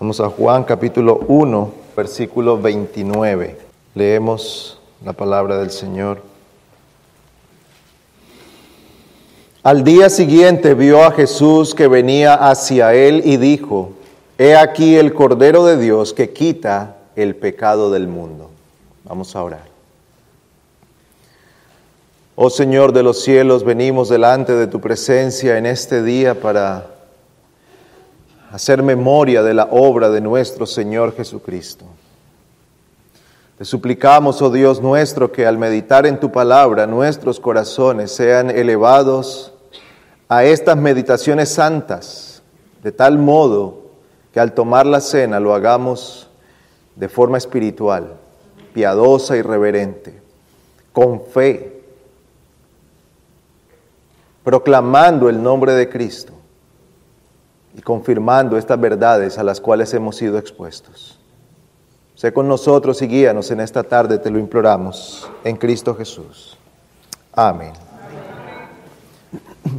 Vamos a Juan capítulo 1, versículo 29. Leemos la palabra del Señor. Al día siguiente vio a Jesús que venía hacia él y dijo, He aquí el Cordero de Dios que quita el pecado del mundo. Vamos a orar. Oh Señor de los cielos, venimos delante de tu presencia en este día para hacer memoria de la obra de nuestro Señor Jesucristo. Te suplicamos, oh Dios nuestro, que al meditar en tu palabra nuestros corazones sean elevados a estas meditaciones santas, de tal modo que al tomar la cena lo hagamos de forma espiritual, piadosa y reverente, con fe, proclamando el nombre de Cristo y confirmando estas verdades a las cuales hemos sido expuestos. Sé con nosotros y guíanos en esta tarde, te lo imploramos, en Cristo Jesús. Amén.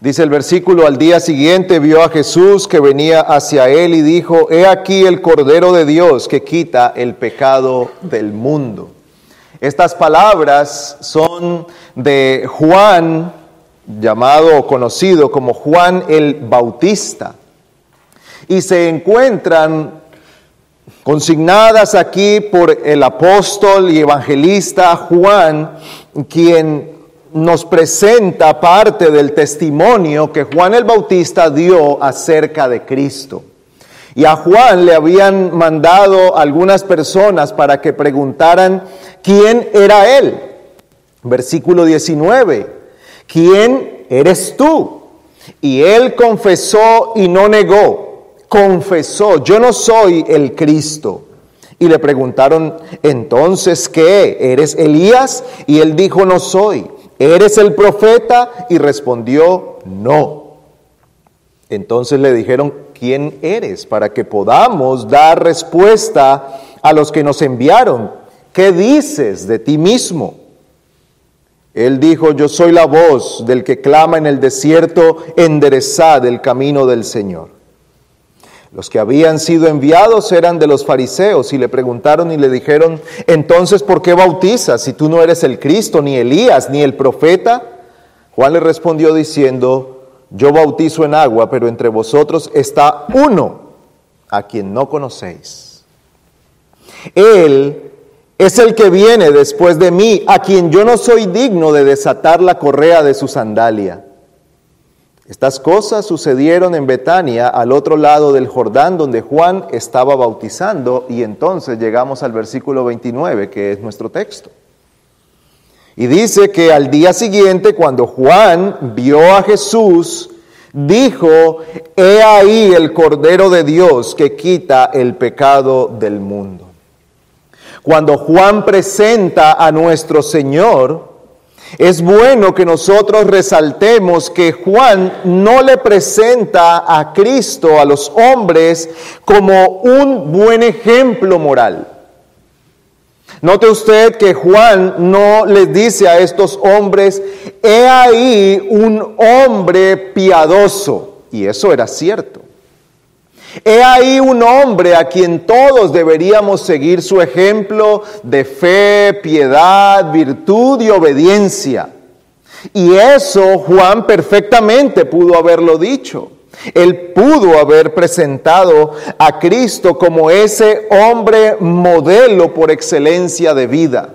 Dice el versículo, al día siguiente vio a Jesús que venía hacia él y dijo, he aquí el Cordero de Dios que quita el pecado del mundo. Estas palabras son de Juan, llamado o conocido como Juan el Bautista, y se encuentran consignadas aquí por el apóstol y evangelista Juan, quien nos presenta parte del testimonio que Juan el Bautista dio acerca de Cristo. Y a Juan le habían mandado algunas personas para que preguntaran quién era él. Versículo 19, ¿quién eres tú? Y él confesó y no negó, confesó, yo no soy el Cristo. Y le preguntaron, entonces, ¿qué? ¿Eres Elías? Y él dijo, no soy. ¿Eres el profeta? Y respondió, no. Entonces le dijeron, ¿quién eres? Para que podamos dar respuesta a los que nos enviaron. ¿Qué dices de ti mismo? Él dijo, yo soy la voz del que clama en el desierto, enderezad el camino del Señor. Los que habían sido enviados eran de los fariseos y le preguntaron y le dijeron, entonces, ¿por qué bautizas si tú no eres el Cristo, ni Elías, ni el profeta? Juan le respondió diciendo, yo bautizo en agua, pero entre vosotros está uno a quien no conocéis. Él es el que viene después de mí, a quien yo no soy digno de desatar la correa de su sandalia. Estas cosas sucedieron en Betania, al otro lado del Jordán, donde Juan estaba bautizando, y entonces llegamos al versículo 29, que es nuestro texto. Y dice que al día siguiente, cuando Juan vio a Jesús, dijo, he ahí el Cordero de Dios que quita el pecado del mundo. Cuando Juan presenta a nuestro Señor, es bueno que nosotros resaltemos que Juan no le presenta a Cristo, a los hombres, como un buen ejemplo moral. Note usted que Juan no les dice a estos hombres, he ahí un hombre piadoso. Y eso era cierto. He ahí un hombre a quien todos deberíamos seguir su ejemplo de fe, piedad, virtud y obediencia. Y eso Juan perfectamente pudo haberlo dicho. Él pudo haber presentado a Cristo como ese hombre modelo por excelencia de vida.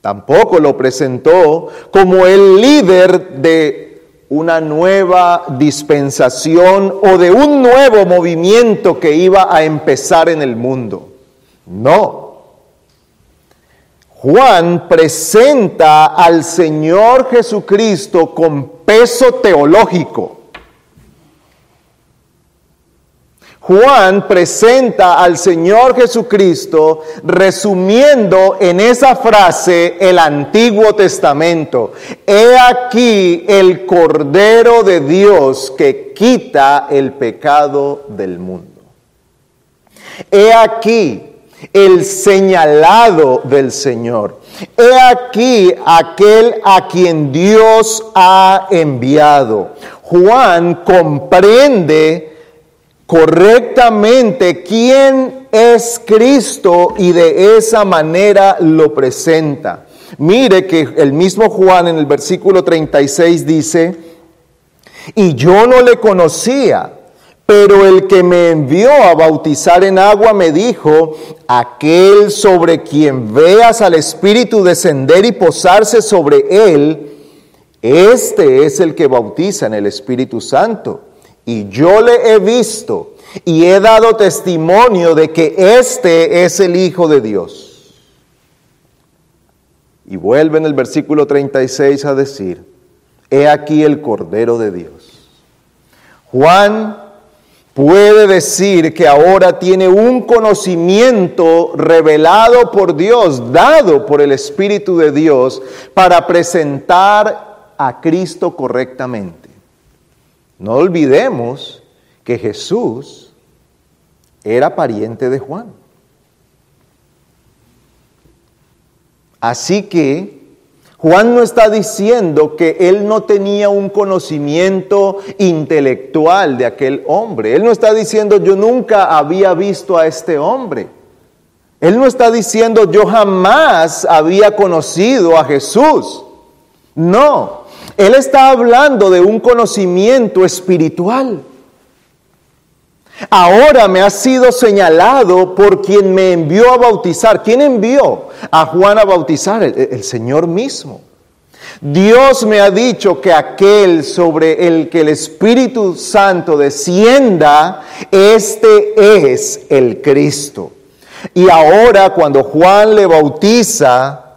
Tampoco lo presentó como el líder de una nueva dispensación o de un nuevo movimiento que iba a empezar en el mundo. No. Juan presenta al Señor Jesucristo con peso teológico. Juan presenta al Señor Jesucristo resumiendo en esa frase el Antiguo Testamento. He aquí el Cordero de Dios que quita el pecado del mundo. He aquí el señalado del Señor. He aquí aquel a quien Dios ha enviado. Juan comprende correctamente quién es Cristo y de esa manera lo presenta. Mire que el mismo Juan en el versículo 36 dice, y yo no le conocía, pero el que me envió a bautizar en agua me dijo, aquel sobre quien veas al Espíritu descender y posarse sobre él, este es el que bautiza en el Espíritu Santo. Y yo le he visto y he dado testimonio de que este es el Hijo de Dios. Y vuelve en el versículo 36 a decir, he aquí el Cordero de Dios. Juan puede decir que ahora tiene un conocimiento revelado por Dios, dado por el Espíritu de Dios, para presentar a Cristo correctamente. No olvidemos que Jesús era pariente de Juan. Así que Juan no está diciendo que él no tenía un conocimiento intelectual de aquel hombre. Él no está diciendo yo nunca había visto a este hombre. Él no está diciendo yo jamás había conocido a Jesús. No, él está hablando de un conocimiento espiritual. Ahora me ha sido señalado por quien me envió a bautizar. ¿Quién envió a Juan a bautizar? El, Señor mismo. Dios me ha dicho que aquel sobre el que el Espíritu Santo descienda, este es el Cristo. Y ahora cuando Juan le bautiza,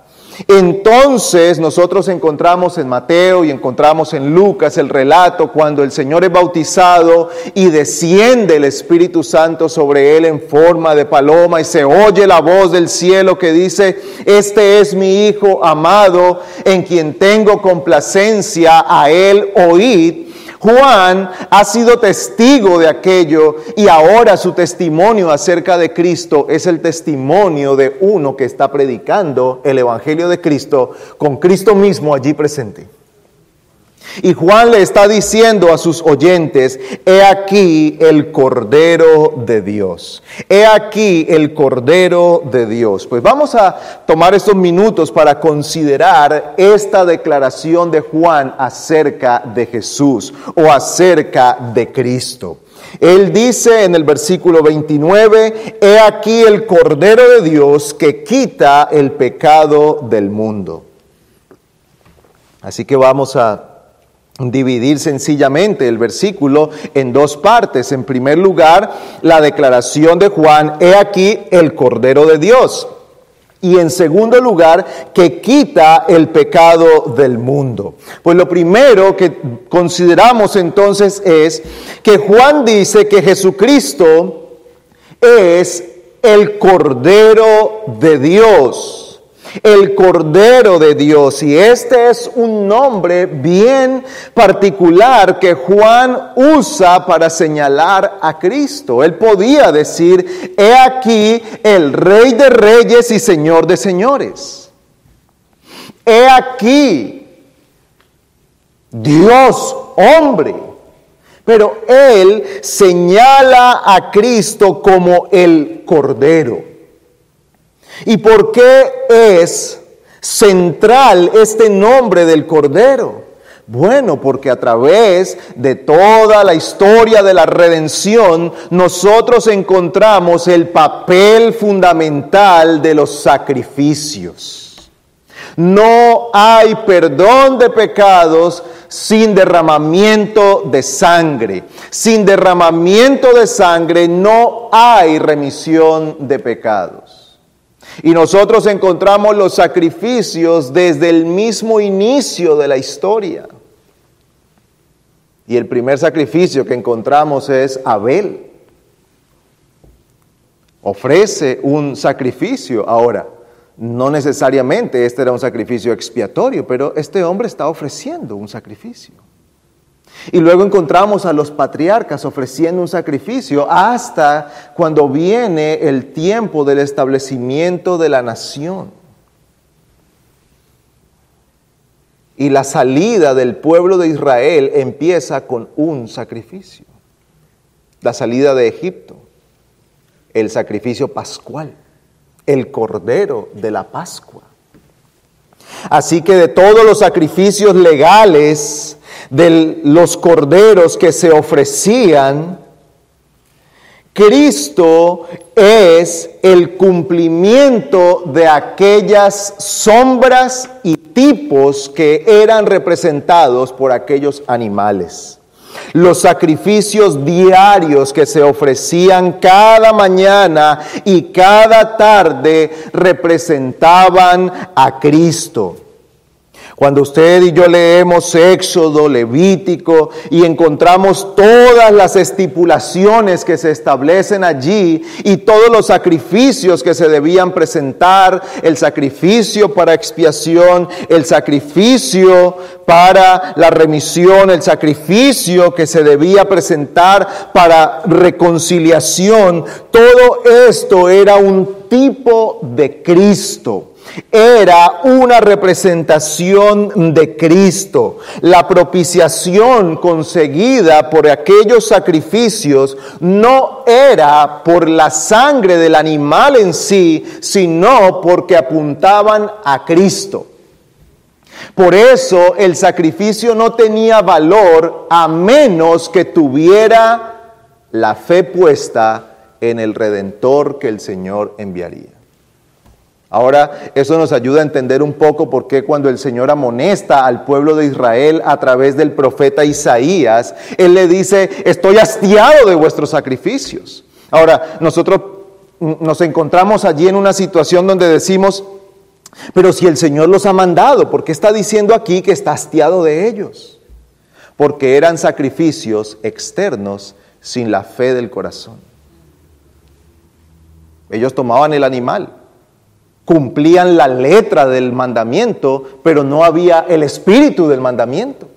entonces nosotros encontramos en Mateo y encontramos en Lucas el relato cuando el Señor es bautizado y desciende el Espíritu Santo sobre él en forma de paloma y se oye la voz del cielo que dice, este es mi Hijo amado en quien tengo complacencia, a él oíd. Juan ha sido testigo de aquello y ahora su testimonio acerca de Cristo es el testimonio de uno que está predicando el Evangelio de Cristo con Cristo mismo allí presente. Y Juan le está diciendo a sus oyentes, he aquí el Cordero de Dios. He aquí el Cordero de Dios. Pues vamos a tomar estos minutos para considerar esta declaración de Juan acerca de Jesús o acerca de Cristo. Él dice en el versículo 29, he aquí el Cordero de Dios que quita el pecado del mundo. Así que vamos a dividir sencillamente el versículo en dos partes. En primer lugar, la declaración de Juan, he aquí el Cordero de Dios. Y en segundo lugar, que quita el pecado del mundo. Pues lo primero que consideramos entonces es que Juan dice que Jesucristo es el Cordero de Dios el Cordero de Dios. Y este es un nombre bien particular que Juan usa para señalar a Cristo. Él podía decir, he aquí el Rey de Reyes y Señor de Señores. He aquí Dios hombre. Pero él señala a Cristo como el Cordero. ¿Y por qué es central este nombre del Cordero? Bueno, porque a través de toda la historia de la redención, nosotros encontramos el papel fundamental de los sacrificios. No hay perdón de pecados sin derramamiento de sangre. Sin derramamiento de sangre no hay remisión de pecados. Y nosotros encontramos los sacrificios desde el mismo inicio de la historia. Y el primer sacrificio que encontramos es Abel. Ofrece un sacrificio. Ahora, no necesariamente este era un sacrificio expiatorio, pero este hombre está ofreciendo un sacrificio. Y luego encontramos a los patriarcas ofreciendo un sacrificio hasta cuando viene el tiempo del establecimiento de la nación. Y la salida del pueblo de Israel empieza con un sacrificio. la salida de Egipto, el sacrificio pascual, el cordero de la Pascua. Así que de todos los sacrificios legales, de los corderos que se ofrecían, Cristo es el cumplimiento de aquellas sombras y tipos que eran representados por aquellos animales. Los sacrificios diarios que se ofrecían cada mañana y cada tarde representaban a Cristo. Cuando usted y yo leemos Éxodo, Levítico y encontramos todas las estipulaciones que se establecen allí y todos los sacrificios que se debían presentar, el sacrificio para expiación, el sacrificio para la remisión, el sacrificio que se debía presentar para reconciliación, todo esto era un tipo de Cristo era una representación de Cristo. La propiciación conseguida por aquellos sacrificios no era por la sangre del animal en sí, sino porque apuntaban a Cristo. Por eso el sacrificio no tenía valor a menos que tuviera la fe puesta en el redentor que el Señor enviaría. Ahora, eso nos ayuda a entender un poco por qué cuando el Señor amonesta al pueblo de Israel a través del profeta Isaías, Él le dice, estoy hastiado de vuestros sacrificios. Ahora, nosotros nos encontramos allí en una situación donde decimos, pero si el Señor los ha mandado, ¿por qué está diciendo aquí que está hastiado de ellos? Porque eran sacrificios externos sin la fe del corazón. Ellos tomaban el animal, cumplían la letra del mandamiento, pero no había el espíritu del mandamiento.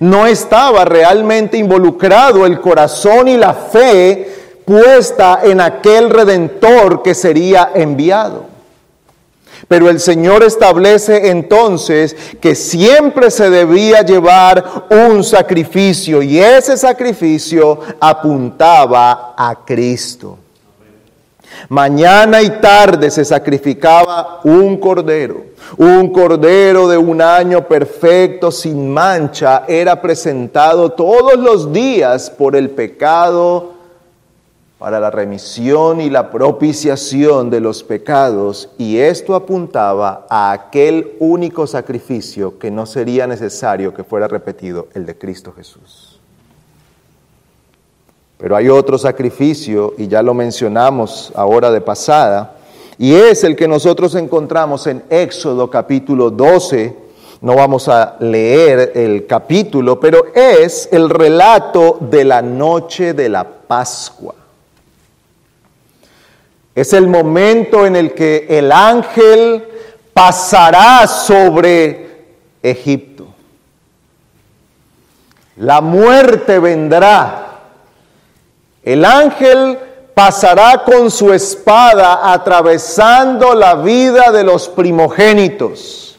No estaba realmente involucrado el corazón y la fe puesta en aquel redentor que sería enviado. Pero el Señor establece entonces que siempre se debía llevar un sacrificio y ese sacrificio apuntaba a Cristo. Mañana y tarde se sacrificaba un cordero. Un cordero de un año perfecto, sin mancha, era presentado todos los días por el pecado para la remisión y la propiciación de los pecados, y esto apuntaba a aquel único sacrificio que no sería necesario que fuera repetido, el de Cristo Jesús. Pero hay otro sacrificio, y ya lo mencionamos ahora de pasada, y es el que nosotros encontramos en Éxodo capítulo 12. No vamos a leer el capítulo, pero es el relato de la noche de la Pascua. Es el momento en el que el ángel pasará sobre Egipto. La muerte vendrá el ángel pasará con su espada atravesando la vida de los primogénitos.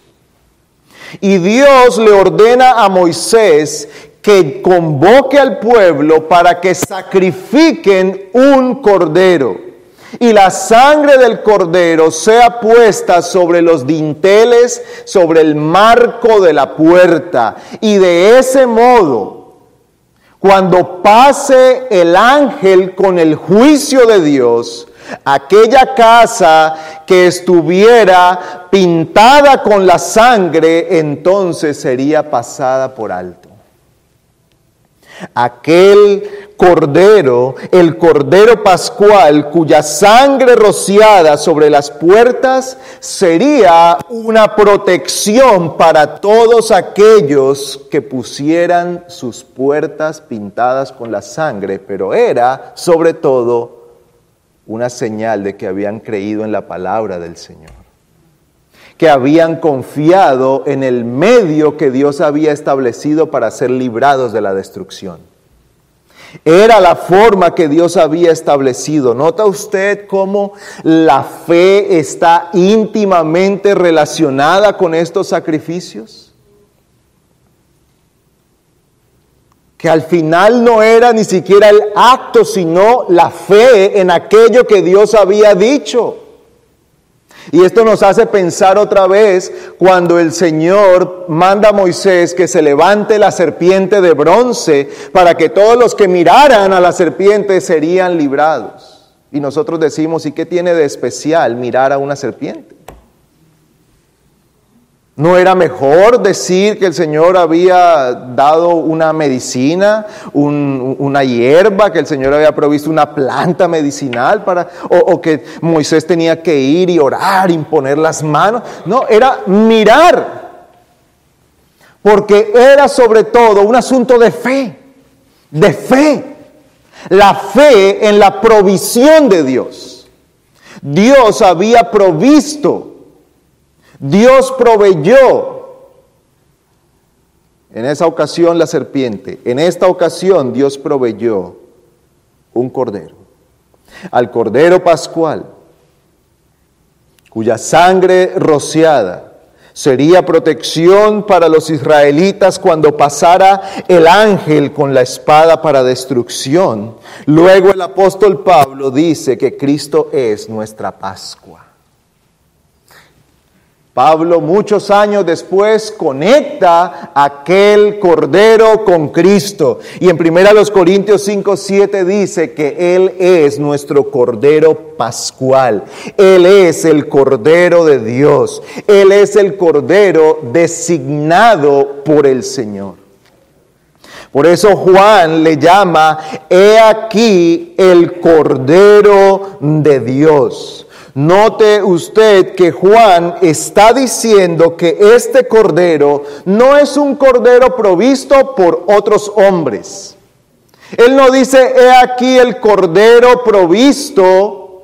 Y Dios le ordena a Moisés que convoque al pueblo para que sacrifiquen un cordero. Y la sangre del cordero sea puesta sobre los dinteles, sobre el marco de la puerta. Y de ese modo cuando pase el ángel con el juicio de Dios, aquella casa que estuviera pintada con la sangre, entonces sería pasada por alto. Aquel cordero, el cordero pascual, cuya sangre rociada sobre las puertas sería una protección para todos aquellos que pusieran sus puertas pintadas con la sangre, pero era sobre todo una señal de que habían creído en la palabra del Señor que habían confiado en el medio que Dios había establecido para ser librados de la destrucción. Era la forma que Dios había establecido. ¿Nota usted cómo la fe está íntimamente relacionada con estos sacrificios? que al final no era ni siquiera el acto, sino la fe en aquello que Dios había dicho. Y esto nos hace pensar otra vez cuando el Señor manda a Moisés que se levante la serpiente de bronce para que todos los que miraran a la serpiente serían librados. Y nosotros decimos, ¿y qué tiene de especial mirar a una serpiente? ¿No era mejor decir que el Señor había dado una medicina, una hierba, que el Señor había provisto una planta medicinal para, o, que Moisés tenía que ir y orar, imponer las manos? No, era mirar, porque era sobre todo un asunto de fe, de fe, la fe en la provisión de Dios. Dios había provisto Dios proveyó en esa ocasión la serpiente, en esta ocasión Dios proveyó un cordero, al cordero pascual, cuya sangre rociada sería protección para los israelitas cuando pasara el ángel con la espada para destrucción. Luego el apóstol Pablo dice que Cristo es nuestra Pascua. Pablo muchos años después conecta aquel cordero con Cristo. Y en 1 Corintios 5, 7 dice que Él es nuestro cordero pascual. Él es el cordero de Dios. Él es el cordero designado por el Señor. Por eso Juan le llama, he aquí el cordero de Dios. Note usted que Juan está diciendo que este cordero no es un cordero provisto por otros hombres. Él no dice, he aquí el cordero provisto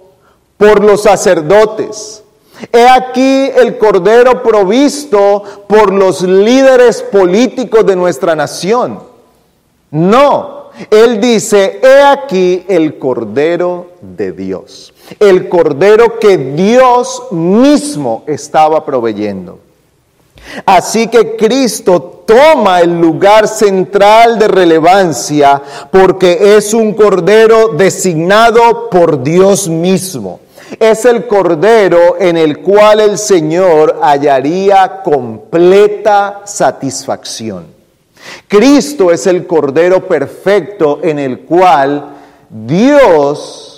por los sacerdotes. He aquí el cordero provisto por los líderes políticos de nuestra nación. No, él dice, he aquí el cordero de Dios el cordero que Dios mismo estaba proveyendo. Así que Cristo toma el lugar central de relevancia porque es un cordero designado por Dios mismo. Es el cordero en el cual el Señor hallaría completa satisfacción. Cristo es el cordero perfecto en el cual Dios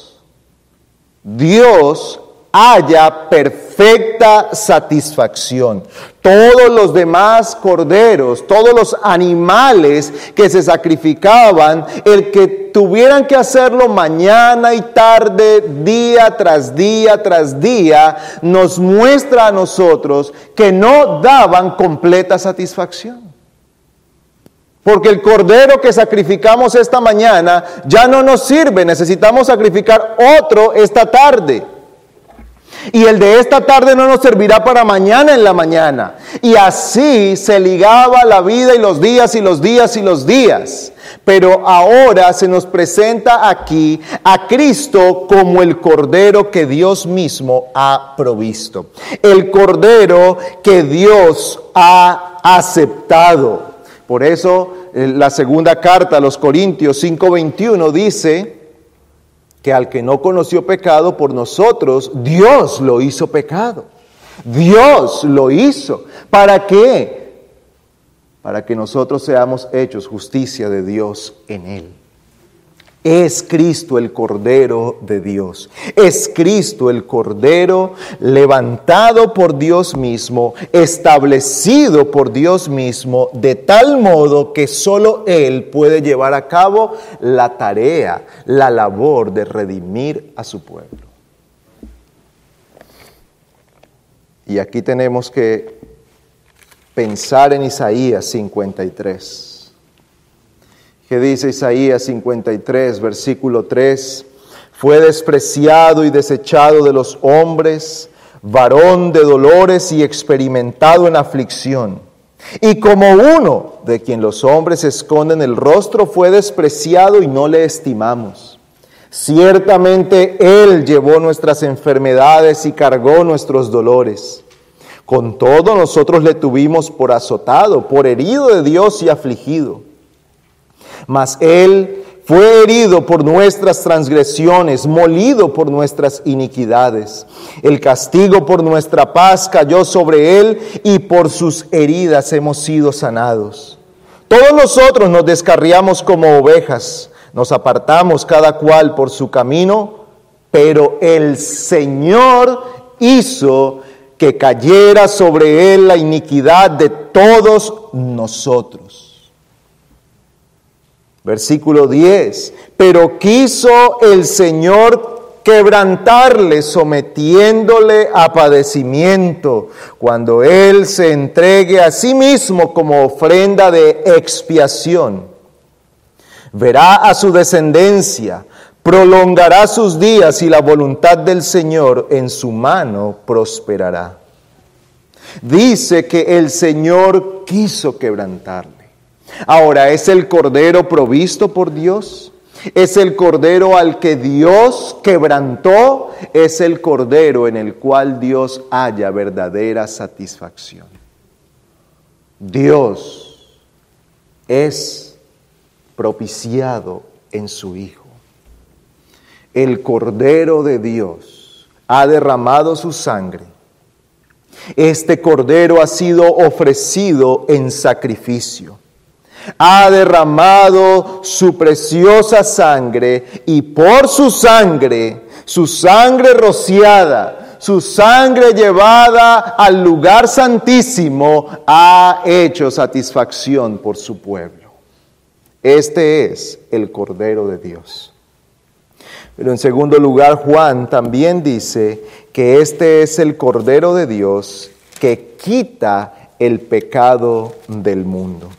Dios haya perfecta satisfacción. Todos los demás corderos, todos los animales que se sacrificaban, el que tuvieran que hacerlo mañana y tarde, día tras día tras día, nos muestra a nosotros que no daban completa satisfacción. Porque el cordero que sacrificamos esta mañana ya no nos sirve, necesitamos sacrificar otro esta tarde. Y el de esta tarde no nos servirá para mañana en la mañana. Y así se ligaba la vida y los días y los días y los días. Pero ahora se nos presenta aquí a Cristo como el Cordero que Dios mismo ha provisto. El Cordero que Dios ha aceptado. Por eso la segunda carta a los Corintios 5:21 dice que al que no conoció pecado por nosotros, Dios lo hizo pecado. Dios lo hizo. ¿Para qué? Para que nosotros seamos hechos justicia de Dios en él. Es Cristo el Cordero de Dios. Es Cristo el Cordero levantado por Dios mismo, establecido por Dios mismo, de tal modo que solo Él puede llevar a cabo la tarea, la labor de redimir a su pueblo. Y aquí tenemos que pensar en Isaías 53 que dice Isaías 53, versículo 3, fue despreciado y desechado de los hombres, varón de dolores y experimentado en aflicción. Y como uno de quien los hombres esconden el rostro, fue despreciado y no le estimamos. Ciertamente Él llevó nuestras enfermedades y cargó nuestros dolores. Con todo nosotros le tuvimos por azotado, por herido de Dios y afligido. Mas Él fue herido por nuestras transgresiones, molido por nuestras iniquidades. El castigo por nuestra paz cayó sobre Él y por sus heridas hemos sido sanados. Todos nosotros nos descarriamos como ovejas, nos apartamos cada cual por su camino, pero el Señor hizo que cayera sobre Él la iniquidad de todos nosotros. Versículo 10. Pero quiso el Señor quebrantarle, sometiéndole a padecimiento, cuando Él se entregue a sí mismo como ofrenda de expiación. Verá a su descendencia, prolongará sus días y la voluntad del Señor en su mano prosperará. Dice que el Señor quiso quebrantarle. Ahora, ¿es el cordero provisto por Dios? ¿Es el cordero al que Dios quebrantó? Es el cordero en el cual Dios haya verdadera satisfacción. Dios es propiciado en su Hijo. El cordero de Dios ha derramado su sangre. Este cordero ha sido ofrecido en sacrificio ha derramado su preciosa sangre y por su sangre, su sangre rociada, su sangre llevada al lugar santísimo, ha hecho satisfacción por su pueblo. Este es el Cordero de Dios. Pero en segundo lugar, Juan también dice que este es el Cordero de Dios que quita el pecado del mundo.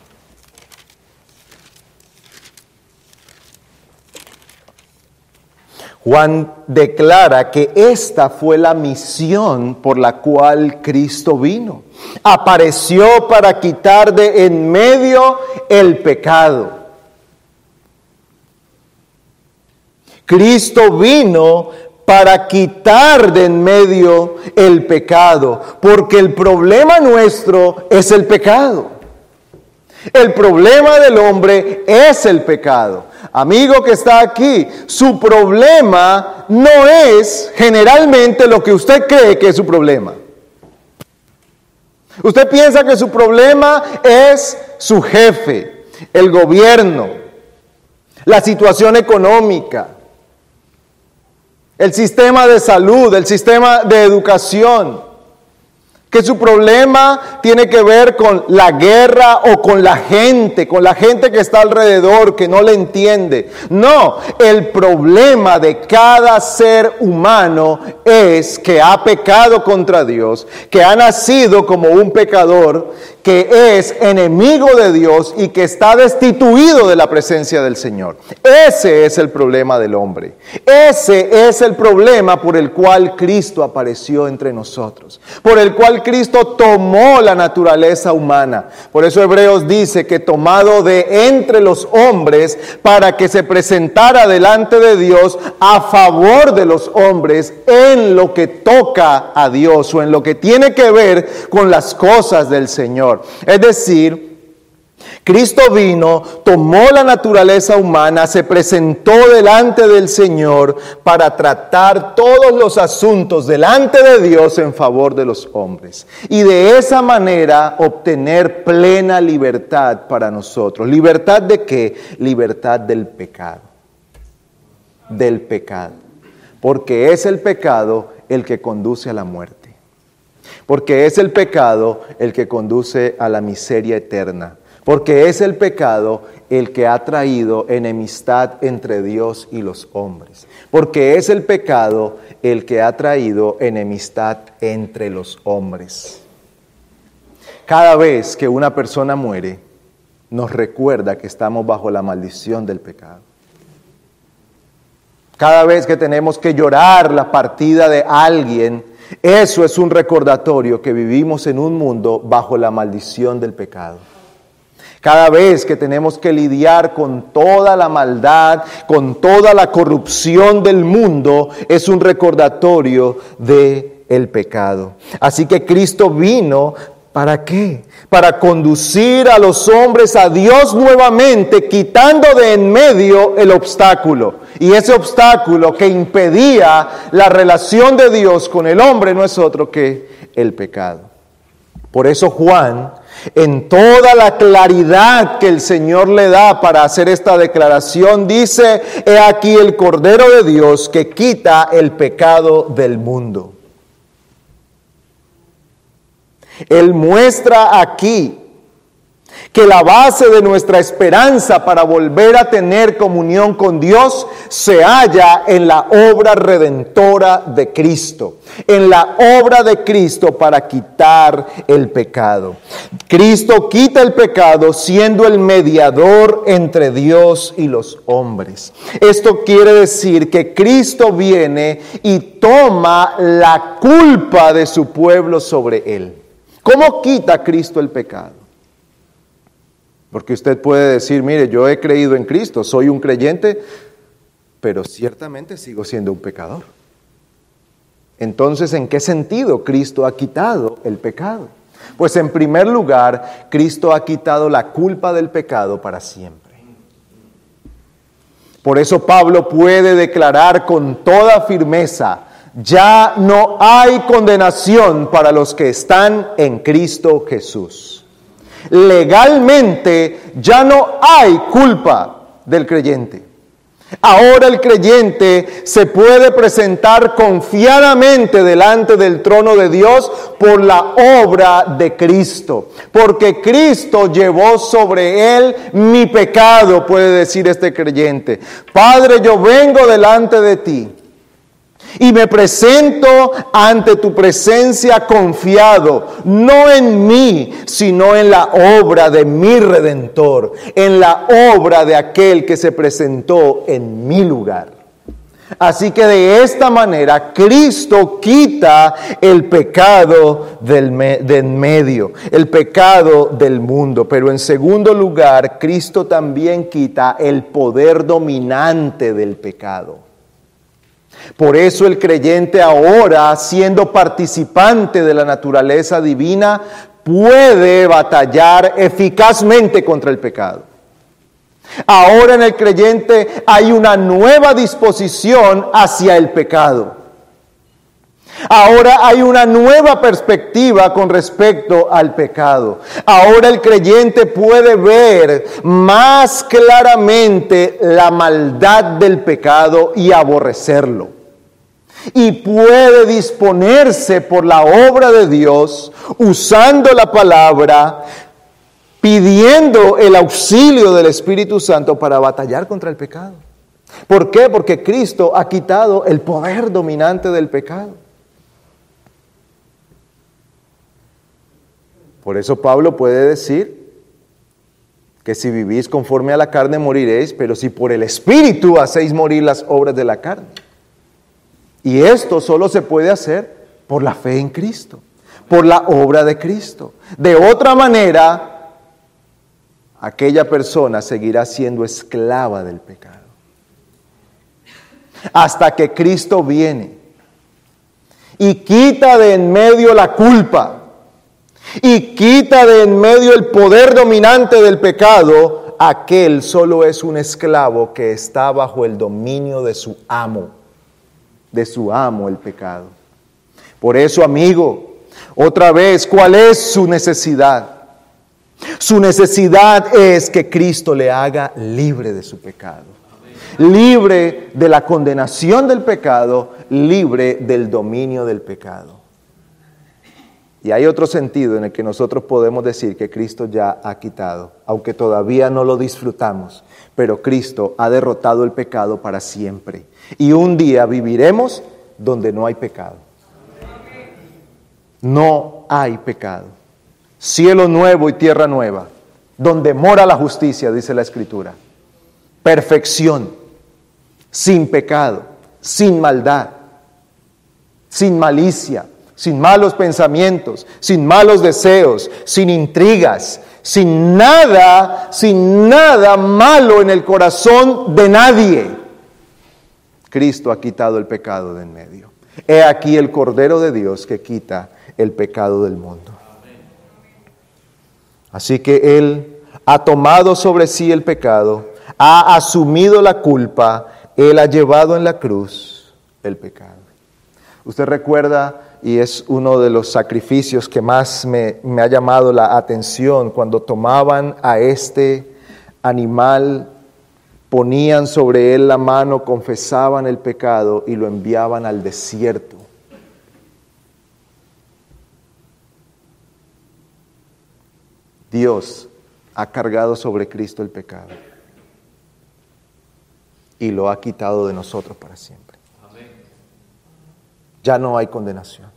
Juan declara que esta fue la misión por la cual Cristo vino. Apareció para quitar de en medio el pecado. Cristo vino para quitar de en medio el pecado, porque el problema nuestro es el pecado. El problema del hombre es el pecado. Amigo que está aquí, su problema no es generalmente lo que usted cree que es su problema. Usted piensa que su problema es su jefe, el gobierno, la situación económica, el sistema de salud, el sistema de educación que su problema tiene que ver con la guerra o con la gente, con la gente que está alrededor, que no le entiende. No, el problema de cada ser humano es que ha pecado contra Dios, que ha nacido como un pecador, que es enemigo de Dios y que está destituido de la presencia del Señor. Ese es el problema del hombre. Ese es el problema por el cual Cristo apareció entre nosotros, por el cual Cristo tomó la naturaleza humana. Por eso Hebreos dice que tomado de entre los hombres para que se presentara delante de Dios a favor de los hombres en lo que toca a Dios o en lo que tiene que ver con las cosas del Señor. Es decir, Cristo vino, tomó la naturaleza humana, se presentó delante del Señor para tratar todos los asuntos delante de Dios en favor de los hombres. Y de esa manera obtener plena libertad para nosotros. ¿Libertad de qué? Libertad del pecado. Del pecado. Porque es el pecado el que conduce a la muerte porque es el pecado el que conduce a la miseria eterna, porque es el pecado el que ha traído enemistad entre Dios y los hombres, porque es el pecado el que ha traído enemistad entre los hombres. Cada vez que una persona muere, nos recuerda que estamos bajo la maldición del pecado. Cada vez que tenemos que llorar la partida de alguien, eso es un recordatorio que vivimos en un mundo bajo la maldición del pecado. Cada vez que tenemos que lidiar con toda la maldad, con toda la corrupción del mundo, es un recordatorio de el pecado. Así que Cristo vino ¿Para qué? Para conducir a los hombres a Dios nuevamente, quitando de en medio el obstáculo. Y ese obstáculo que impedía la relación de Dios con el hombre no es otro que el pecado. Por eso Juan, en toda la claridad que el Señor le da para hacer esta declaración, dice, he aquí el Cordero de Dios que quita el pecado del mundo. Él muestra aquí que la base de nuestra esperanza para volver a tener comunión con Dios se halla en la obra redentora de Cristo, en la obra de Cristo para quitar el pecado. Cristo quita el pecado siendo el mediador entre Dios y los hombres. Esto quiere decir que Cristo viene y toma la culpa de su pueblo sobre él. ¿Cómo quita Cristo el pecado? Porque usted puede decir, mire, yo he creído en Cristo, soy un creyente, pero ciertamente sigo siendo un pecador. Entonces, ¿en qué sentido Cristo ha quitado el pecado? Pues en primer lugar, Cristo ha quitado la culpa del pecado para siempre. Por eso Pablo puede declarar con toda firmeza, ya no hay condenación para los que están en Cristo Jesús. Legalmente ya no hay culpa del creyente. Ahora el creyente se puede presentar confiadamente delante del trono de Dios por la obra de Cristo, porque Cristo llevó sobre él mi pecado, puede decir este creyente. Padre, yo vengo delante de ti y me presento ante tu presencia confiado, no en mí, sino en la obra de mi redentor, en la obra de aquel que se presentó en mi lugar. Así que de esta manera Cristo quita el pecado del, medio, el pecado del mundo. Pero en segundo lugar, Cristo también quita el poder dominante del pecado. Por eso el creyente ahora, siendo participante de la naturaleza divina, puede batallar eficazmente contra el pecado. Ahora en el creyente hay una nueva disposición hacia el pecado. Ahora hay una nueva perspectiva con respecto al pecado. Ahora el creyente puede ver más claramente la maldad del pecado y aborrecerlo y puede disponerse por la obra de Dios usando la palabra, pidiendo el auxilio del Espíritu Santo para batallar contra el pecado. ¿Por qué? Porque Cristo ha quitado el poder dominante del pecado. Por eso Pablo puede decir que si vivís conforme a la carne moriréis, pero si por el Espíritu hacéis morir las obras de la carne. Y esto solo se puede hacer por la fe en Cristo, por la obra de Cristo. De otra manera, aquella persona seguirá siendo esclava del pecado. Hasta que Cristo viene y quita de en medio la culpa y quita de en medio el poder dominante del pecado, aquel solo es un esclavo que está bajo el dominio de su amo de su amo el pecado. Por eso, amigo, otra vez, ¿cuál es su necesidad? Su necesidad es que Cristo le haga libre de su pecado, libre de la condenación del pecado, libre del dominio del pecado. Y hay otro sentido en el que nosotros podemos decir que Cristo ya ha quitado, aunque todavía no lo disfrutamos, pero Cristo ha derrotado el pecado para siempre. Y un día viviremos donde no hay pecado. No hay pecado. Cielo nuevo y tierra nueva, donde mora la justicia, dice la Escritura. Perfección, sin pecado, sin maldad, sin malicia, sin malos pensamientos, sin malos deseos, sin intrigas, sin nada, sin nada malo en el corazón de nadie. Cristo ha quitado el pecado de en medio. He aquí el Cordero de Dios que quita el pecado del mundo. Así que Él ha tomado sobre sí el pecado, ha asumido la culpa, Él ha llevado en la cruz el pecado. Usted recuerda, y es uno de los sacrificios que más me, me ha llamado la atención, cuando tomaban a este animal, ponían sobre él la mano, confesaban el pecado y lo enviaban al desierto. Dios ha cargado sobre Cristo el pecado y lo ha quitado de nosotros para siempre. Ya no hay condenación.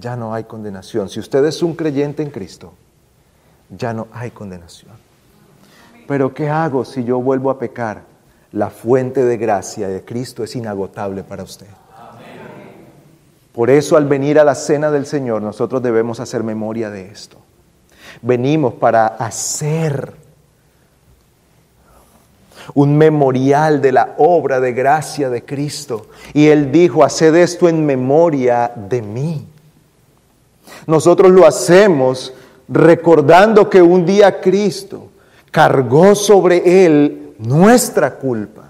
Ya no hay condenación. Si usted es un creyente en Cristo, ya no hay condenación. Pero ¿qué hago si yo vuelvo a pecar? La fuente de gracia de Cristo es inagotable para usted. Por eso al venir a la cena del Señor nosotros debemos hacer memoria de esto. Venimos para hacer un memorial de la obra de gracia de Cristo. Y Él dijo, haced esto en memoria de mí. Nosotros lo hacemos recordando que un día Cristo cargó sobre Él nuestra culpa.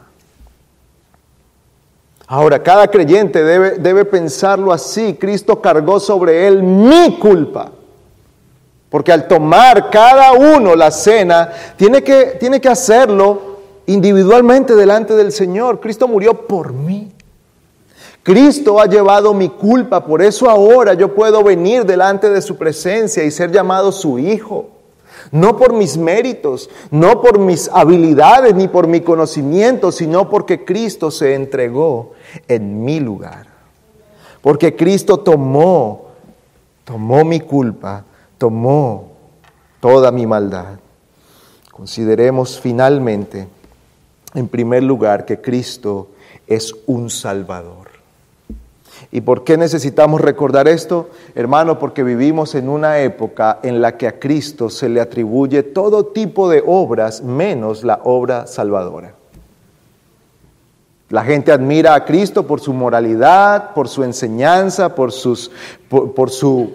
Ahora, cada creyente debe, debe pensarlo así. Cristo cargó sobre Él mi culpa. Porque al tomar cada uno la cena, tiene que, tiene que hacerlo individualmente delante del Señor. Cristo murió por mí. Cristo ha llevado mi culpa, por eso ahora yo puedo venir delante de su presencia y ser llamado su hijo. No por mis méritos, no por mis habilidades ni por mi conocimiento, sino porque Cristo se entregó en mi lugar. Porque Cristo tomó, tomó mi culpa tomó toda mi maldad. Consideremos finalmente, en primer lugar, que Cristo es un Salvador. ¿Y por qué necesitamos recordar esto? Hermano, porque vivimos en una época en la que a Cristo se le atribuye todo tipo de obras menos la obra salvadora. La gente admira a Cristo por su moralidad, por su enseñanza, por, sus, por su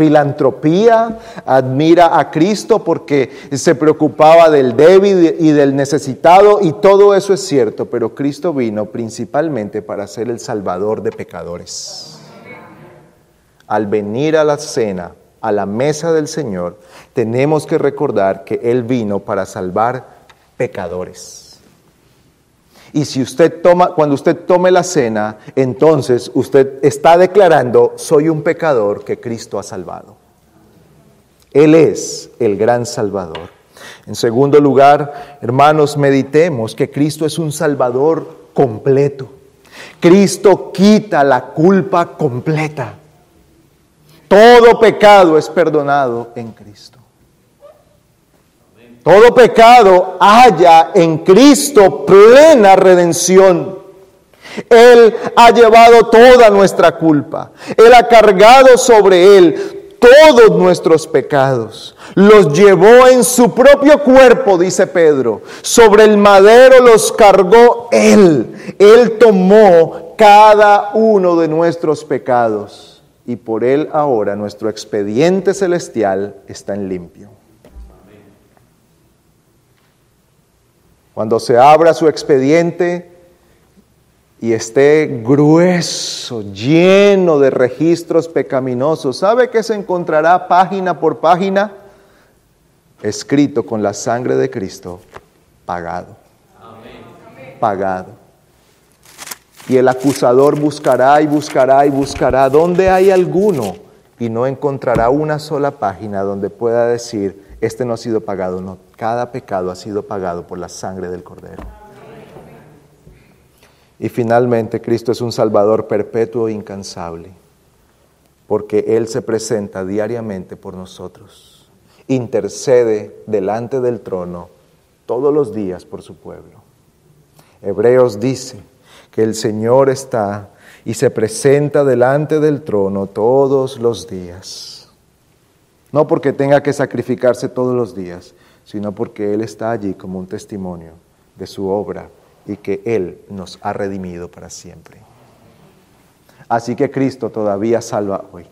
filantropía, admira a Cristo porque se preocupaba del débil y del necesitado y todo eso es cierto, pero Cristo vino principalmente para ser el salvador de pecadores. Al venir a la cena, a la mesa del Señor, tenemos que recordar que Él vino para salvar pecadores. Y si usted toma, cuando usted tome la cena, entonces usted está declarando, soy un pecador que Cristo ha salvado. Él es el gran Salvador. En segundo lugar, hermanos, meditemos que Cristo es un Salvador completo. Cristo quita la culpa completa. Todo pecado es perdonado en Cristo. Todo pecado haya en Cristo plena redención. Él ha llevado toda nuestra culpa. Él ha cargado sobre Él todos nuestros pecados. Los llevó en su propio cuerpo, dice Pedro. Sobre el madero los cargó Él. Él tomó cada uno de nuestros pecados. Y por Él ahora nuestro expediente celestial está en limpio. Cuando se abra su expediente y esté grueso, lleno de registros pecaminosos, ¿sabe que se encontrará página por página? Escrito con la sangre de Cristo, pagado. Pagado. Y el acusador buscará y buscará y buscará donde hay alguno y no encontrará una sola página donde pueda decir, este no ha sido pagado, no. Cada pecado ha sido pagado por la sangre del Cordero. Y finalmente, Cristo es un Salvador perpetuo e incansable, porque Él se presenta diariamente por nosotros, intercede delante del trono todos los días por su pueblo. Hebreos dice que el Señor está y se presenta delante del trono todos los días no porque tenga que sacrificarse todos los días, sino porque Él está allí como un testimonio de su obra y que Él nos ha redimido para siempre. Así que Cristo todavía salva hoy.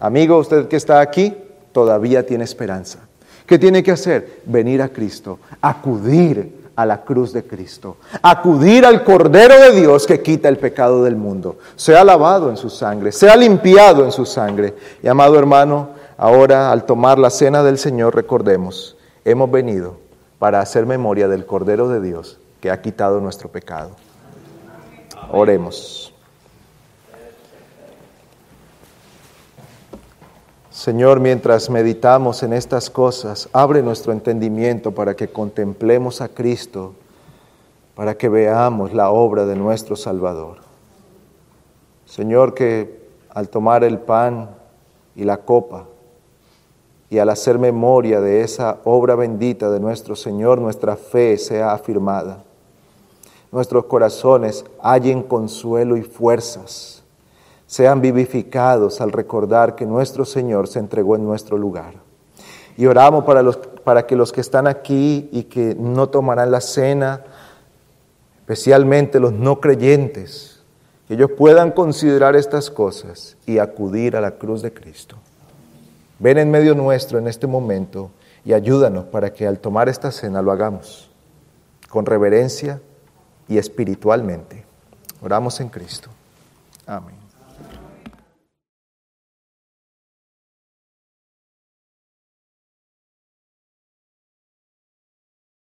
Amigo, usted que está aquí, todavía tiene esperanza. ¿Qué tiene que hacer? Venir a Cristo, acudir a la cruz de Cristo, acudir al Cordero de Dios que quita el pecado del mundo. Sea lavado en su sangre, sea limpiado en su sangre. Y amado hermano, ahora al tomar la cena del Señor, recordemos, hemos venido para hacer memoria del Cordero de Dios que ha quitado nuestro pecado. Oremos. Señor, mientras meditamos en estas cosas, abre nuestro entendimiento para que contemplemos a Cristo, para que veamos la obra de nuestro Salvador. Señor, que al tomar el pan y la copa y al hacer memoria de esa obra bendita de nuestro Señor, nuestra fe sea afirmada. Nuestros corazones hallen consuelo y fuerzas sean vivificados al recordar que nuestro Señor se entregó en nuestro lugar. Y oramos para, los, para que los que están aquí y que no tomarán la cena, especialmente los no creyentes, que ellos puedan considerar estas cosas y acudir a la cruz de Cristo. Ven en medio nuestro en este momento y ayúdanos para que al tomar esta cena lo hagamos con reverencia y espiritualmente. Oramos en Cristo. Amén.